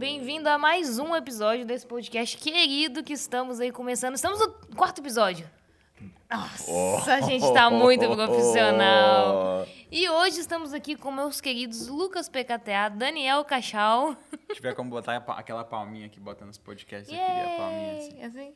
bem-vindo a mais um episódio desse podcast querido que estamos aí começando. Estamos no quarto episódio. Nossa, a gente tá muito profissional. E hoje estamos aqui com meus queridos Lucas PKTA, Daniel Cachal. Se tiver como botar aquela palminha que bota nos podcasts, eu queria a palminha assim. Yay! Assim.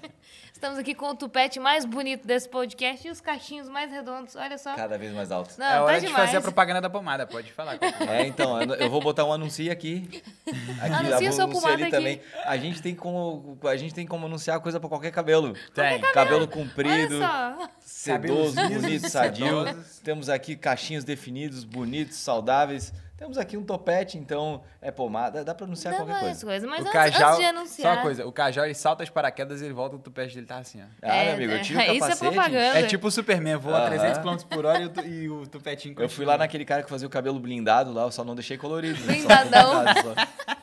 estamos aqui com o tupete mais bonito desse podcast e os cachinhos mais redondos. Olha só. Cada vez mais alto. Não, é hora tá de demais. fazer a propaganda da pomada, pode falar. É, então, eu- vou botar um anuncio aqui. aqui Anuncia sua pomada ali aqui. também. A gente tem como a gente tem como anunciar coisa pra qualquer cabelo. Tem. Cabelo comprido, Olha só. sedoso, bonito, sadio. Temos aqui cachinhos definidos, bonitos, saudáveis. Temos aqui um topete, então é pomada, dá pra anunciar Dá qualquer coisa. coisa. Mas o antes, Cajal, antes de só anunciar... uma coisa, o Cajal ele salta as paraquedas e ele volta, o tupete dele tá assim, ó. Ah, É, meu amigo, eu tiro o é, isso é capacete. propaganda. É tipo o Superman, voa Aham. 300 km por hora e o, tu- e o tupetinho Eu fui lá naquele cara que fazia o cabelo blindado lá, eu só não deixei colorido. né? Só Blindadão. blindado, só.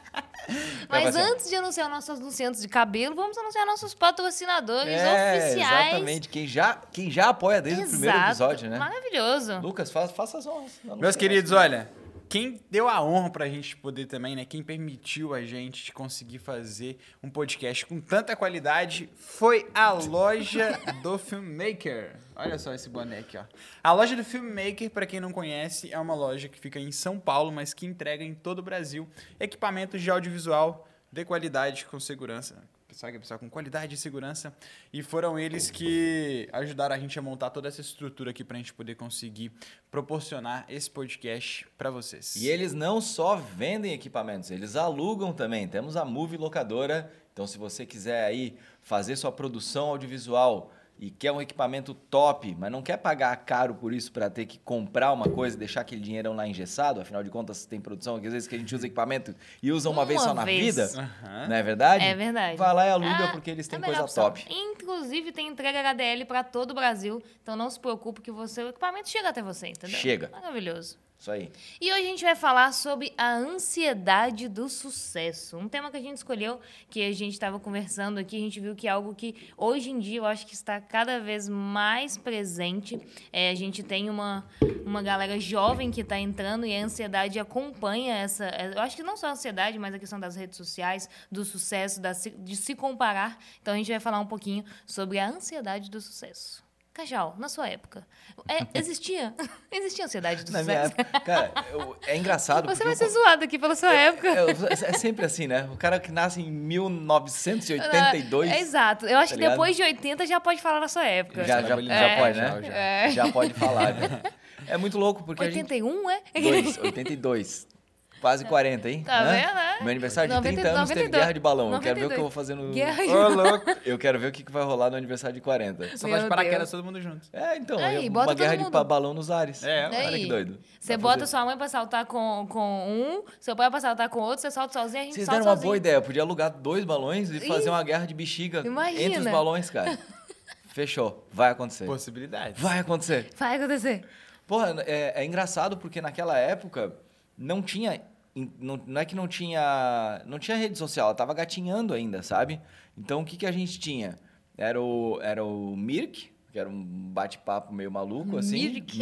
Mas antes de anunciar nossos anunciantes de cabelo, vamos anunciar nossos patrocinadores É, oficiais. exatamente. Quem já, quem já apoia desde o primeiro Exato. episódio, né? Maravilhoso. Lucas, faça, faça as honras. Meus queridos, olha, quem deu a honra pra gente poder também, né? Quem permitiu a gente conseguir fazer um podcast com tanta qualidade foi a loja do Filmmaker. Olha só esse boné aqui, ó. A loja do Filmmaker, pra quem não conhece, é uma loja que fica em São Paulo, mas que entrega em todo o Brasil equipamentos de audiovisual de qualidade com segurança. Pessoal, pessoal com qualidade e segurança. E foram eles que ajudaram a gente a montar toda essa estrutura aqui pra gente poder conseguir proporcionar esse podcast pra vocês. E eles não só vendem equipamentos, eles alugam também. Temos a Move Locadora. Então, se você quiser aí fazer sua produção audiovisual e quer um equipamento top, mas não quer pagar caro por isso para ter que comprar uma coisa e deixar aquele dinheirão lá engessado, afinal de contas tem produção, que às vezes que a gente usa equipamento e usa uma, Uma vez só na vez. vida, Aham. não é verdade? É verdade. Vai lá e aluga Ah, porque eles têm é melhor coisa opção. top. Inclusive, tem entrega HDL para todo o Brasil. Então não se preocupe que você, o equipamento chega até você, entendeu? Chega. Maravilhoso. Isso aí. E hoje a gente vai falar sobre a ansiedade do sucesso. Um tema que a gente escolheu, que a gente estava conversando aqui, a gente viu que é algo que hoje em dia eu acho que está cada vez mais presente. É, a gente tem uma, uma galera jovem que está entrando e a ansiedade acompanha essa. é, Eu acho que não só a ansiedade, mas a questão das redes sociais, do sucesso, da de se comparar. Então a gente vai falar um pouquinho sobre a ansiedade do sucesso. Cajal, na sua época, é, existia? existia ansiedade do Na sucesso? minha época, cara, eu- é engraçado Você vai eu- ser zoado aqui pela sua época. É, é sempre assim, né? O cara que nasce em 1982. É, exato. Eu acho tá que ligado? depois de 80 já pode falar da sua época. Já, já, É, já pode, né? já, já. É. Já pode falar, né? É muito louco porque 81, é? a gente... Dois, 82. Quase 40, hein? Tá Hã? vendo, né? Meu aniversário de 90, 30 anos teve 92. guerra de balão. Eu quero ver o que 92. eu vou fazer no... Guerra de Ô, louco! Eu quero ver o que vai rolar no aniversário de 40. Só Meu faz paraquedas todo mundo junto. É, então, Aí, é bota uma todo guerra de mundo. pa- balão nos ares. É, olha Aí, que doido. Você bota fazer. sua mãe pra saltar com, com um, seu pai pra saltar com outro, você solta sozinho, a gente Vocês deram uma sozinho. boa ideia. Eu podia alugar dois balões e fazer Ih, uma guerra de bexiga imagina. entre os balões, cara. Fechou. Vai acontecer. Possibilidades. Vai acontecer. Vai acontecer. Porra, é, é engraçado porque naquela época não tinha. Não, não é que não tinha. Não tinha rede social, ela tava gatinhando ainda, sabe? Então o que, que a gente tinha? Era o, era o Mirk, que era um bate-papo meio maluco, assim. Mirk.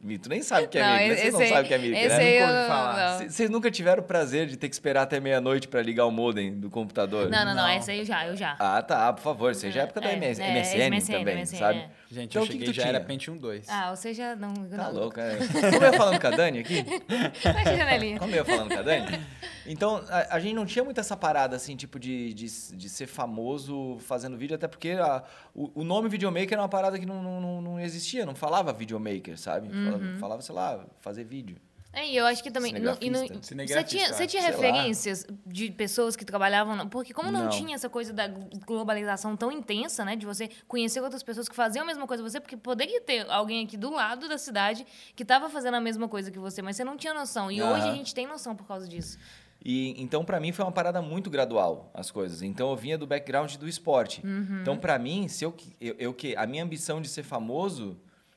Mirk. Tu nem sabe o que é Não, Mirk, né? Vocês não aí- sabem o que é Mirk, esse né? aí eu Nunca ouvi falar. Vocês nunca tiveram o prazer de ter que esperar até meia-noite pra ligar o modem do computador? Não, não, não, Não. essa aí eu já, eu já. Ah, tá, por favor. Seja a época da É, MS, é, MSN, MSN, também, MSN, sabe? é. Gente, Então, eu que que cheguei tu já era tinha? Pentium 2. Ah, ou seja, não... Tá não. louco, é. Como eu ia falando com a Dani aqui? Fecha a janelinha. Como eu ia falando com a Dani? Então, a, a gente não tinha muito essa parada, assim, tipo, de, de, de ser famoso fazendo vídeo, até porque a- o, o nome videomaker era uma parada que não, não, não- existia, não falava videomaker, sabe? Falava, Uhum. falava, sei lá, fazer vídeo. É, e eu acho que também. e você tinha, você tinha sei lá. referências de pessoas que trabalhavam. Porque, como não, Não. tinha essa coisa da globalização tão intensa, né? De você conhecer outras pessoas que faziam a mesma coisa que você, porque poderia ter alguém aqui do lado da cidade que estava fazendo a mesma coisa que você, mas você não tinha noção. E hoje a gente tem noção por causa disso. E então para mim foi uma parada muito gradual as coisas. Então eu vinha do background do esporte. Uhum. Então para mim, se eu, que- eu, eu que a minha ambição de ser famoso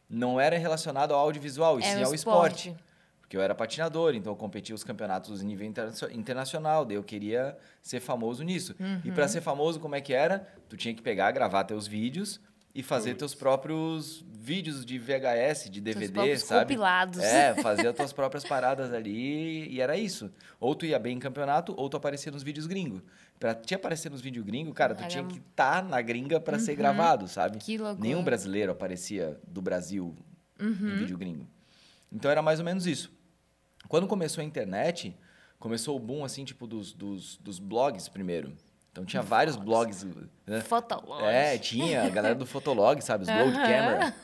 não era relacionado ao audiovisual, e É sim ao esporte. esporte. Porque eu era patinador, então eu competia os campeonatos em nível interna- internacional, daí eu queria ser famoso nisso. E Uhum. para ser famoso, como é que era? Tu tinha que pegar, gravar teus vídeos e fazer teus próprios vídeos de VHS, de DVD, sabe? compilados. É, fazer as tuas próprias paradas ali e era isso. Ou tu ia bem em campeonato, ou tu aparecia nos vídeos gringos. Pra te aparecer nos vídeos gringos, cara, tu Era tinha que estar na gringa pra ser Uhum. gravado, sabe? Que loucura. Nenhum brasileiro aparecia do Brasil Uhum. em vídeo gringo. Então era mais ou menos isso. Quando começou a internet, começou o boom, assim, tipo, dos, dos, dos blogs primeiro. Então tinha vários blogs. Né? Fotolog. É, tinha a galera do Fotolog, sabe? Os Gold Aham. Camera.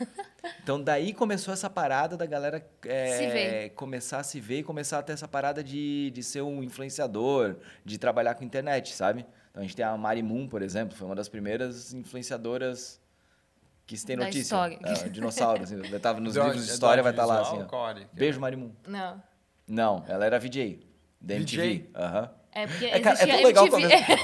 Então daí começou essa parada da galera é, Se ver. começar a se ver e começar a ter essa parada de, de ser um influenciador, de trabalhar com internet, sabe? Então a gente tem a Mari Moon, por exemplo, foi uma das primeiras influenciadoras que se tem Da notícia. história. É, dinossauro, assim, tava nos Do- livros de é do história, vai estar lá assim. Ó. qual é? Beijo, Mari Moon. Não. Não, ela era VJ. Da MTV. VJ? Aham. É porque É, cara, é, existia tão legal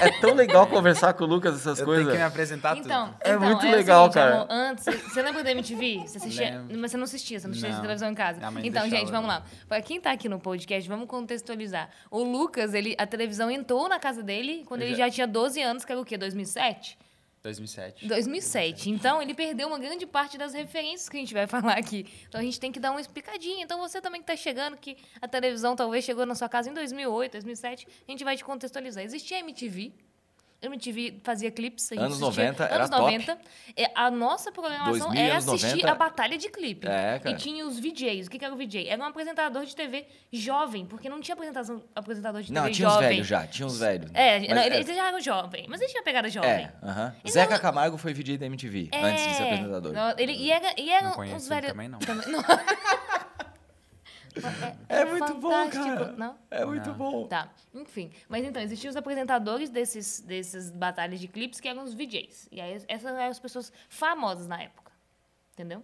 é tão legal conversar com o Lucas essas Eu coisas. tenho que me apresentar Então, tudo. É então, muito o legal, seguinte, cara. amor, antes, você lembra da MTV? Você assistia, Lembro. mas você não assistia, você não assistia Não. televisão em casa. Mãe Então, deixava, gente, vamos lá. Pra quem tá aqui no podcast, vamos contextualizar. O Lucas, ele, a televisão entrou na casa dele quando Eu ele já- já tinha 12 anos, que era o quê? 2007? 2007. 2007. Então, ele perdeu uma grande parte das referências que a gente vai falar aqui. Então, a gente tem que dar uma explicadinha. Então, você também que está chegando, que a televisão talvez chegou na sua casa em 2008, 2007, a gente vai te contextualizar. Existia a MTV. MTV fazia clipes. A gente Anos assistia- 90 era anos top. 90. É, A nossa programação 2000, era assistir 90. a batalha de clipe. É, cara. E tinha os VJs. O que que era o VJ? Era um apresentador de TV jovem, porque não tinha apresentação, apresentador de Não, TV tinha uns jovem. velhos já, tinha uns velhos. É, Mas não, ele, ele já era jovem, mas ele tinha pegada jovem. É, aham. Então- Zeca Camargo foi VJ da MTV, É, antes de ser apresentador. não, ele, e era, e eram Não uns velhos. também, não. É muito bom, cara. Não? É muito Não. bom. Tá, enfim. Mas então, existiam os apresentadores desses, desses batalhas de clipes que eram os VJs. E aí, essas eram as pessoas famosas na época. Entendeu?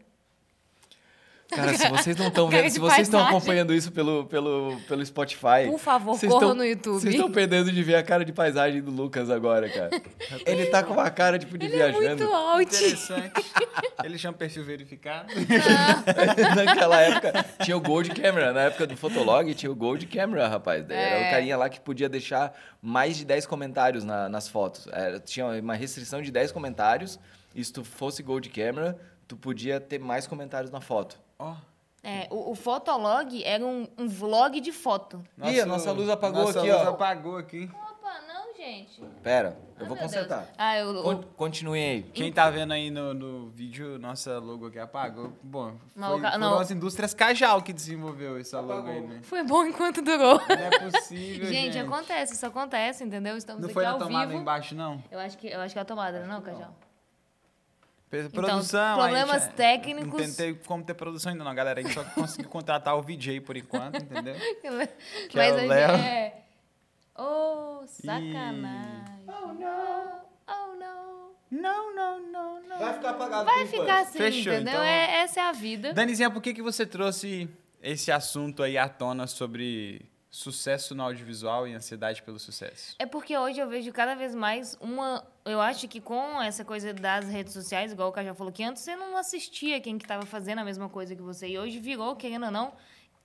Cara, se vocês não estão vendo, se vocês estão acompanhando isso pelo, pelo, pelo Spotify. Por favor, corram estão- no YouTube. Vocês estão perdendo de ver a cara de paisagem do Lucas agora, cara. Ele tá com uma cara tipo de Ele é viajando. muito alto. Interessante. Ele chama perfil verificado. Naquela época tinha o Gold Camera. Na época do Fotolog tinha o Gold Camera, rapaz. Daí Era É. o carinha lá que podia deixar mais de 10 comentários na- nas fotos. Era- tinha uma restrição de 10 comentários. E se tu fosse Gold Camera, tu podia ter mais comentários na foto. Ó. É, o, o Fotolog era um, um vlog de foto. Ih, a nossa luz apagou nossa aqui, luz ó. apagou aqui. Opa, não, gente. Pera, eu Ah, vou consertar. Deus. Ah, eu, Con- Continue aí. Quem tá vendo aí no, no vídeo, nossa logo aqui apagou. Bom, Não, foi, foram não. as indústrias Cajal que desenvolveu essa logo aí, né? foi bom enquanto durou. Não é possível, Gente, gente. acontece, isso acontece, entendeu? Estamos Não aqui foi na ao tomada vivo. embaixo, não? Eu acho que eu acho que é a tomada, não, Cajal? Então, Produção, problemas a gente, técnicos. Não tentei como ter produção ainda não, galera. A gente só conseguiu contratar o VJ por enquanto, entendeu? Que Mas é o a gente Léo. é. Oh, sacanagem. Oh, não. Oh, não. Não, não, não, não. Vai ficar apagado Vai ficar assim, Fechou, entendeu? então. É, essa é a vida. Danizinha, por que, que você trouxe esse assunto aí à tona sobre sucesso no audiovisual e ansiedade pelo sucesso? É porque hoje eu vejo cada vez mais uma. Eu acho que com essa coisa das redes sociais, igual o Cajá falou, que antes você não assistia quem que estava fazendo a mesma coisa que você. E hoje virou, querendo ou não,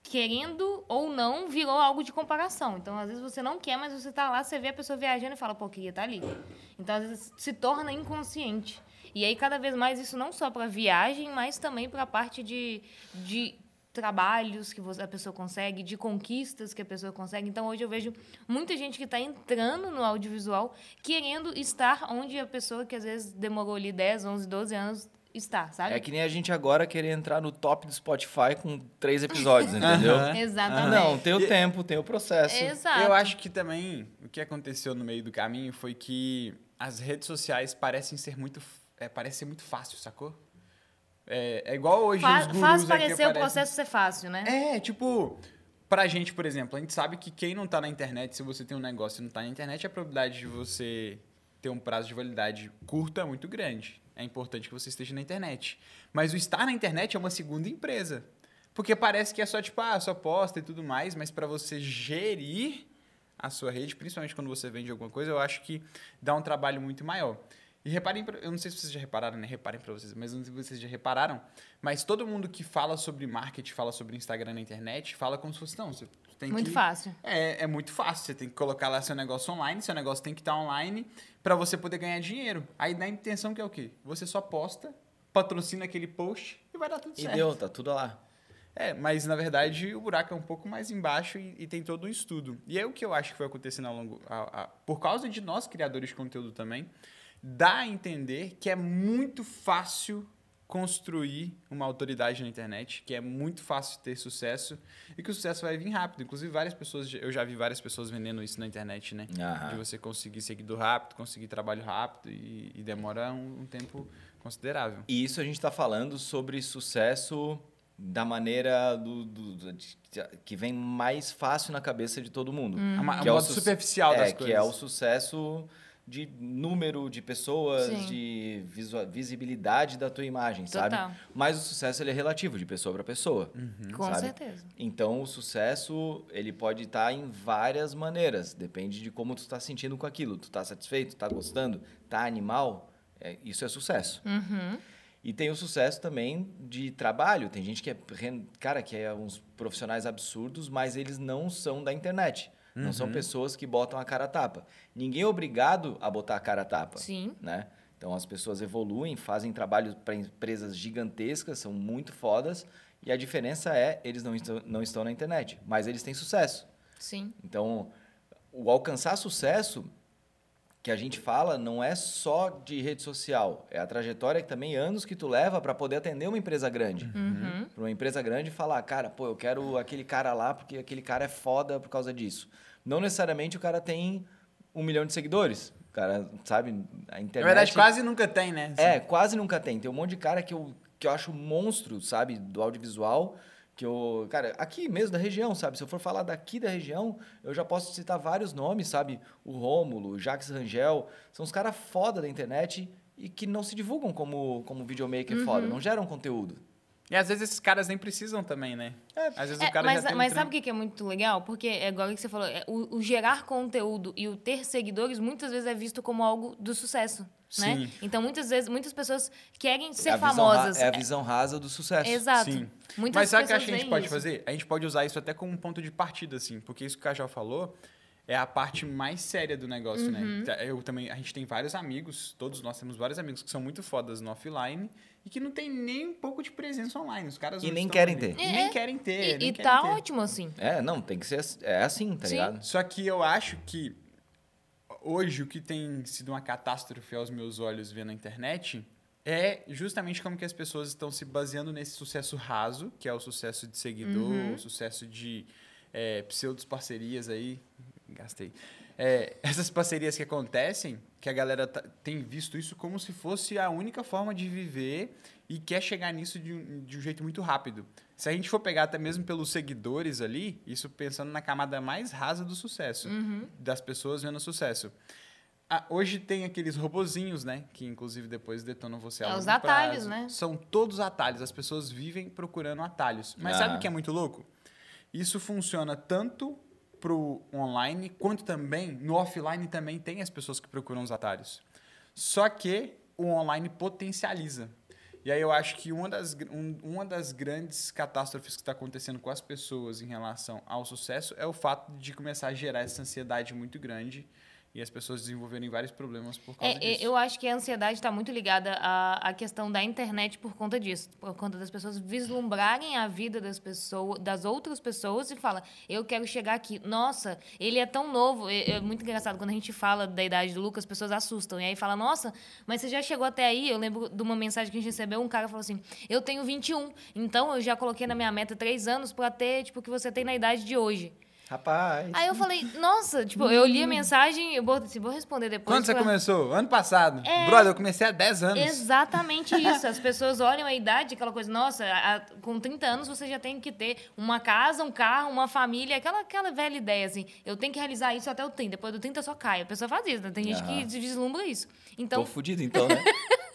querendo ou não, virou algo de comparação. Então, às vezes você não quer, mas você tá lá, você vê a pessoa viajando e fala, pô, queria estar ali. Então, às vezes se torna inconsciente. E aí, cada vez mais, isso não só para viagem, mas também para a parte de, de trabalhos que você- a pessoa consegue, de conquistas que a pessoa consegue. Então, hoje eu vejo muita gente que está entrando no audiovisual querendo estar onde a pessoa que às vezes demorou ali 10, 11, 12 anos está, sabe? É que nem a gente agora querer entrar no top do Spotify com três episódios, entendeu? Exatamente. Não, tem o tempo, tem o processo. Exato. Eu acho que também o que aconteceu no meio do caminho foi que as redes sociais parecem ser muito. É, parece ser muito fácil, sacou? É, é igual hoje Fa- os gurus faz parecer o processo ser fácil, né? É, tipo, pra gente, por exemplo, a gente sabe que quem não tá na internet, se você tem um negócio e não tá na internet, a probabilidade de você ter um prazo de validade curto é muito grande. É importante que você esteja na internet. Mas o estar na internet é uma segunda empresa. Porque parece que é só, tipo, ah, só posta e tudo mais, mas pra você gerir a sua rede, principalmente quando você vende alguma coisa, eu acho que dá um trabalho muito maior. E reparem, pra- eu não sei se vocês já repararam, né? Reparem pra vocês, mas não sei se vocês já repararam, mas todo mundo que fala sobre marketing, fala sobre Instagram na internet, fala como se fosse, não, você tem Muito que... fácil. É, é muito fácil. Você tem que colocar lá seu negócio online, seu negócio tem que estar online para você poder ganhar dinheiro. Aí dá a intenção que é o quê? Você só posta patrocina aquele post e vai dar tudo E certo. deu, tá tudo lá. É, mas na verdade o buraco é um pouco mais embaixo e, e tem todo um estudo. E é o que eu acho que foi acontecendo ao longo. a- a- por causa de nós, criadores de conteúdo também, dá a entender que é muito fácil construir uma autoridade na internet, que é muito fácil ter sucesso e que o sucesso vai vir rápido. Inclusive, várias pessoas, eu já vi várias pessoas vendendo isso na internet, né? Aham. De você conseguir seguidor rápido, conseguir trabalho rápido e, e demora um, um tempo considerável. E isso a gente está falando sobre sucesso da maneira do, do- do- que vem mais fácil na cabeça de todo mundo. É uma- Que é é o o modo su- superficial é, das que coisas. é o sucesso de número de pessoas, Sim. de visibilidade da tua imagem, sabe? Total. Mas o sucesso ele é relativo, de pessoa para pessoa. Com sabe? certeza. Então, o sucesso, ele pode estar em várias maneiras. Depende de como tu está sentindo com aquilo. Tu está satisfeito? Tá gostando? Tá animal? É, isso é sucesso. Uhum. E tem o sucesso também de trabalho. Tem gente que é, cara, que é uns profissionais absurdos, mas eles não são da internet. Não são pessoas que botam a cara a tapa. Ninguém é obrigado a botar a cara a tapa Sim. né? Então as pessoas evoluem, fazem trabalho para empresas gigantescas, são muito fodas, e a diferença é eles não estão, não estão na internet, mas eles têm sucesso. Sim. Então, o alcançar sucesso que a gente fala não é só de rede social, é a trajetória que também anos que tu leva para poder atender uma empresa grande. Uhum. Para uma empresa grande falar, cara, pô, eu quero aquele cara lá porque aquele cara é foda por causa disso. Não necessariamente o cara tem um milhão de seguidores. O cara, sabe, a internet... Na verdade, quase nunca tem, né? É, quase nunca tem. Tem um monte de cara que eu, que eu acho monstro, sabe, do audiovisual. Que eu, cara, aqui mesmo da região, sabe? Se eu for falar daqui da região, eu já posso citar vários nomes, sabe? O Rômulo, o Jax Rangel. São os caras foda da internet e que não se divulgam como, como videomaker foda, não geram conteúdo. E às vezes esses caras nem precisam também, né? Às vezes É, o cara mas já tem um mas sabe o que é muito legal? Porque é igual que você falou, é, o, o gerar conteúdo e o ter seguidores muitas vezes é visto como algo do sucesso, né? Sim. Então muitas vezes muitas pessoas querem ser é a visão ra- famosas. é a visão rasa do sucesso. Exato. Sim. Muitas Mas sabe o que a gente pode isso. fazer? A gente pode usar isso até como um ponto de partida, assim, porque isso que o Cajal falou é a parte mais séria do negócio, Uhum. né? Eu também, a gente tem vários amigos, todos nós temos vários amigos que são muito fodas no offline e que não tem nem um pouco de presença online. Os caras E nem estão querem ali. ter. E É, nem querem ter. E, nem e querem tá ter. ótimo assim. É, não, tem que ser é assim, tá Sim. ligado? Só que eu acho que hoje o que tem sido uma catástrofe aos meus olhos vendo a internet é justamente como que as pessoas estão se baseando nesse sucesso raso, que é o sucesso de seguidor, Uhum. o sucesso de é, pseudos parcerias aí. Gastei. É, essas parcerias que acontecem, que a galera tá- tem visto isso como se fosse a única forma de viver e quer chegar nisso de um, de um jeito muito rápido. Se a gente for pegar até mesmo pelos seguidores ali, isso pensando na camada mais rasa do sucesso, Uhum. das pessoas vendo sucesso. Ah, hoje tem aqueles robozinhos, né? Que inclusive depois detonam você É, os atalhos, prazo. né? São todos atalhos. As pessoas vivem procurando atalhos. Mas Ah. sabe o que é muito louco? Isso funciona tanto pro online quanto também no offline também tem as pessoas que procuram os atalhos. Só que o online potencializa. E aí eu acho que uma das, um- uma das grandes catástrofes que está acontecendo com as pessoas em relação ao sucesso é o fato de começar a gerar essa ansiedade muito grande e as pessoas desenvolverem vários problemas por causa É, disso. é, eu acho que a ansiedade está muito ligada à, à questão da internet por conta disso, por conta das pessoas vislumbrarem a vida das pessoas, das outras pessoas e fala, eu quero chegar aqui. Nossa, ele é tão novo. É, é muito engraçado quando a gente fala da idade do Lucas, as pessoas assustam e aí fala, nossa, mas você já chegou até aí? Eu lembro de uma mensagem que a gente recebeu, um cara falou assim, eu tenho 21, então eu já coloquei na minha meta três anos para ter tipo o que você tem na idade de hoje. Rapaz. Aí eu falei, nossa, tipo, eu li a mensagem, eu vou, vou responder depois. Quando você pra- começou? Ano passado. É. Brother, eu comecei há 10 anos. Exatamente isso. As pessoas olham a idade, aquela coisa, nossa, a- com 30 anos você já tem que ter uma casa, um carro, uma família, aquela, aquela velha ideia, assim. Eu tenho que realizar isso até o 30, depois do 30 só cai. A pessoa faz isso, né? Tem gente Aham. que vislumbra isso. Tô Então, fudido então, né?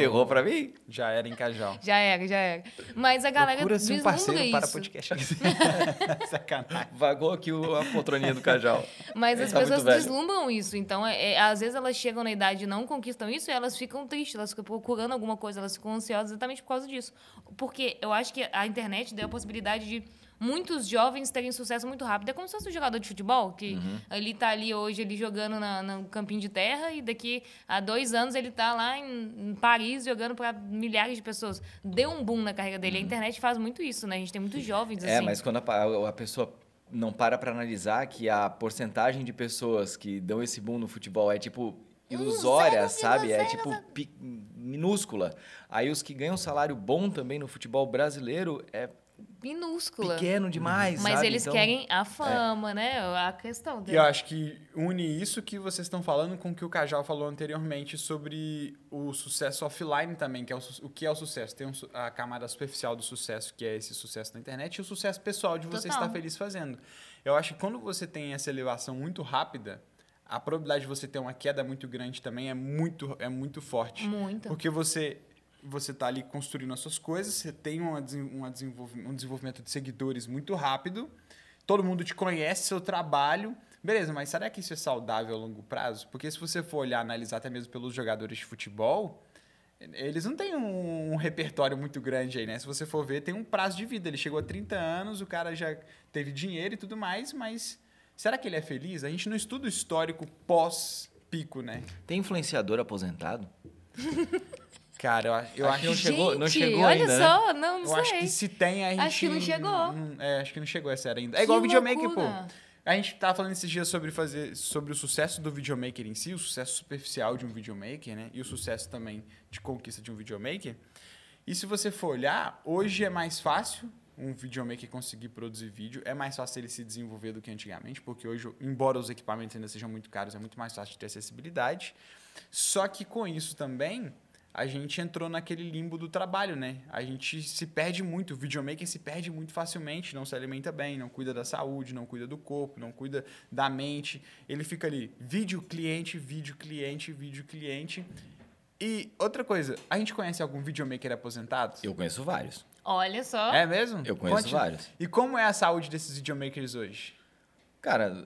Ferrou pra mim? Já era em Cajal. já era, já era. Mas a galera Procura-se um vislumbra parceiro isso. para podcast. Sacanagem. Vagou aqui o- a poltroninha do Cajal. Mas as tá pessoas velho. vislumbram isso. Então, é, é, às vezes elas chegam na idade e não conquistam isso e elas ficam tristes, elas ficam procurando alguma coisa, elas ficam ansiosas exatamente por causa disso. Porque eu acho que a internet deu a possibilidade de muitos jovens terem sucesso muito rápido. É como se fosse um jogador de futebol, que Uhum. ele tá ali hoje ele jogando na, no campinho de terra e daqui a dois anos ele tá lá em, em Paris jogando para milhares de pessoas. Deu um boom na carreira dele. A internet faz muito isso, né? A gente tem muitos jovens Uhum. É, assim. mas quando a, a pessoa não para pra analisar que a porcentagem de pessoas que dão esse boom no futebol é tipo ilusória, sabe? É tipo minúscula. Aí os que ganham salário bom também no futebol brasileiro é minúscula. pequeno demais, Mas sabe? eles Então, querem a fama, né? A questão E dele. eu acho que une isso que vocês estão falando com o que o Cajal falou anteriormente sobre o sucesso offline também, que é o, o que é o sucesso. Tem um a camada superficial do sucesso, que é esse sucesso na internet, e o sucesso pessoal de você Total. estar feliz fazendo. Eu acho que quando você tem essa elevação muito rápida, a probabilidade de você ter uma queda muito grande também é muito, é muito forte. Muito. Porque você você está ali construindo as suas coisas, você tem uma, uma desenvolve- um desenvolvimento de seguidores muito rápido, todo mundo te conhece, seu trabalho. Beleza, mas será que isso é saudável a longo prazo? Porque se você for olhar, analisar até mesmo pelos jogadores de futebol, eles não têm um, um repertório muito grande aí, né? Se você for ver, tem um prazo de vida. Ele chegou a 30 anos, o cara já teve dinheiro e tudo mais, mas será que ele é feliz? A gente não estuda o histórico pós-pico, né? Tem influenciador aposentado? Cara, eu, eu Acho que não chegou- não Gente, chegou olha ainda, né? só, não, não Eu sei. acho que se tem, a gente. Acho que não chegou. não- é, acho que não chegou essa era ainda. É Que igual o videomaker, pô. A gente tava falando esses dias sobre fazer sobre o sucesso do videomaker em si, o sucesso superficial de um videomaker, né? E o sucesso também de conquista de um videomaker. E se você for olhar, hoje é mais fácil um videomaker conseguir produzir vídeo, é mais fácil ele se desenvolver do que antigamente, porque hoje, embora os equipamentos ainda sejam muito caros, é muito mais fácil de ter acessibilidade. Só que com isso também, a gente entrou naquele limbo do trabalho, né? A gente se perde muito, o videomaker se perde muito facilmente, não se alimenta bem, não cuida da saúde, não cuida do corpo, não cuida da mente. Ele fica ali, vídeo cliente, vídeo cliente, vídeo cliente. E outra coisa, a gente conhece algum videomaker aposentado? Eu conheço vários. Olha só. É mesmo? Eu conheço Conte- vários. E como é a saúde desses videomakers hoje? Cara,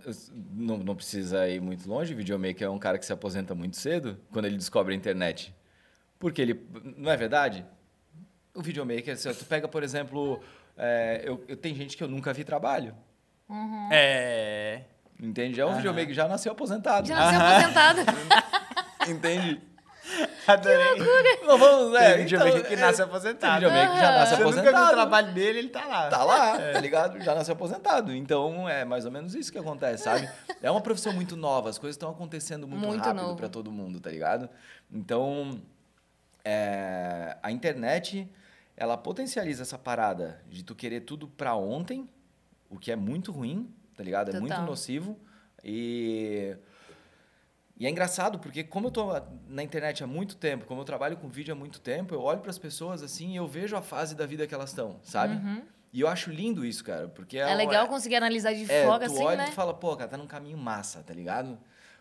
não, não precisa ir muito longe. O videomaker é um cara que se aposenta muito cedo quando ele descobre a internet. Porque ele. Não é verdade? O videomaker, se tu pega, por exemplo. é, eu, eu tenho gente que eu nunca vi trabalho. É. Entende? É um videomaker que já nasceu aposentado. Já nasceu aposentado. Entende? Adorei. Não vamos. Tem É, videomaker então, que é, nasce Tem aposentado. videomaker que já nasce Você nunca viu o aposentado. trabalho dele, ele tá lá. Tá lá, tá ligado? Já nasceu aposentado. Então é mais ou menos isso que acontece, sabe? É uma profissão muito nova, as coisas estão acontecendo muito, Muito rápido novo. para todo mundo, tá ligado? Então é, a internet ela potencializa essa parada de tu querer tudo pra ontem, o que é muito ruim, tá ligado? É muito nocivo e e é engraçado porque como eu tô na internet há muito tempo, como eu trabalho com vídeo há muito tempo, eu olho para as pessoas assim e eu vejo a fase da vida que elas estão, sabe? E eu acho lindo isso, cara, porque É legal conseguir analisar de é, fora, tu assim, olha né? e tu fala, pô, cara, tá num caminho massa, tá ligado?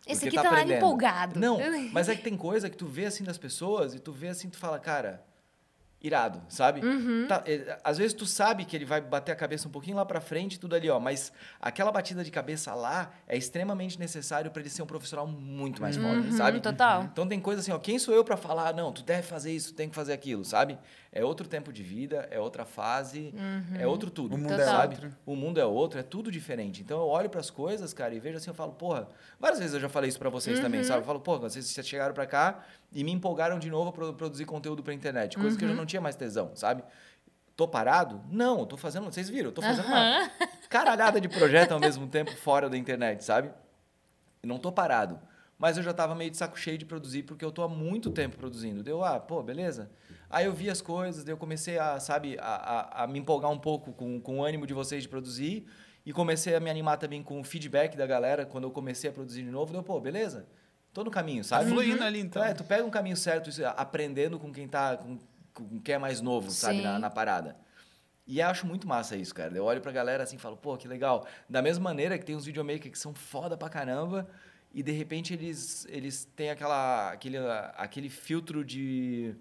Esse aqui tá lá aprendendo. empolgado. Não, mas é que tem coisa que tu vê assim das pessoas e tu vê assim, tu fala, cara, irado, sabe? Uhum. Tá, é, às vezes tu sabe que ele vai bater a cabeça um pouquinho lá pra frente, tudo ali, ó, mas aquela batida de cabeça lá é extremamente necessário pra ele ser um profissional muito mais foda, Uhum, sabe? total. Então tem coisa assim, ó, quem sou eu pra falar, não, tu deve fazer isso, tem que fazer aquilo, sabe? É outro tempo de vida, é outra fase, é outro tudo, O mundo é sabe? outro. O mundo é outro, é tudo diferente. Então eu olho pras coisas, cara, e vejo assim, eu falo, porra, várias vezes eu já falei isso pra vocês também, sabe? Eu falo, porra, vocês chegaram pra cá e me empolgaram de novo pra produzir conteúdo pra internet, coisa que eu já não tinha mais tesão, sabe? Tô parado? Não, eu tô fazendo, vocês viram, eu tô fazendo uma caralhada de projeto ao mesmo tempo fora da internet, sabe? E não tô parado. Mas eu já tava meio de saco cheio de produzir, porque eu tô há muito tempo produzindo. Deu, ah, pô, beleza. Aí eu vi as coisas, daí eu comecei a, sabe, a, a, a me empolgar um pouco com, com o ânimo de vocês de produzir. E comecei a me animar também com o feedback da galera quando eu comecei a produzir de novo. Deu, pô, beleza. Tô no caminho, Tá sabe? fluindo ali, então. É, tu pega um caminho certo, isso, aprendendo com quem tá, com, com quem é mais novo, sabe, Sim. na, na parada. E eu acho muito massa isso, cara. Eu olho pra galera assim e falo, pô, que legal. Da mesma maneira que tem uns videomakers que são foda pra caramba e de repente eles, eles têm aquela, aquele, aquele filtro de,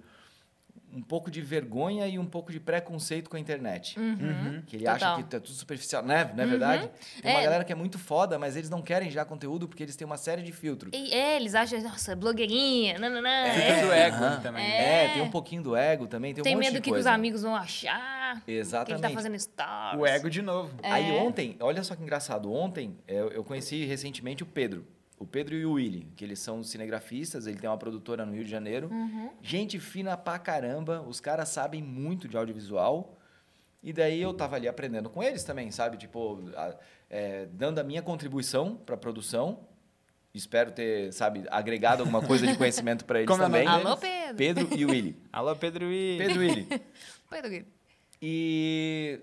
um pouco de vergonha e um pouco de preconceito com a internet. Uhum. Que ele acha Total. que é tudo superficial, né? Não é verdade? Tem uma É. galera que é muito foda, mas eles não querem já conteúdo porque eles têm uma série de filtros. E, é, eles acham, nossa, blogueirinha, nananã. É. do ego Aham. também. É, tem um pouquinho do ego também, tem um Tem monte medo de do que, que os coisa. amigos vão achar. Que ele Exatamente. tá fazendo stories. O ego de novo. Aí É. ontem, olha só que engraçado, ontem eu, eu conheci recentemente o Pedro. O Pedro e o Willy, que eles são cinegrafistas, ele tem uma produtora no Rio de Janeiro. Uhum. Gente fina pra caramba, os caras sabem muito de audiovisual. E daí eu tava ali aprendendo com eles também, sabe? Tipo, a- é, dando a minha contribuição pra produção. Espero ter, sabe, agregado alguma coisa de conhecimento pra eles Como é também. Alô, Pedro. Pedro e Willy. Alô, Pedro e... Pedro e Willy. Pedro. E, e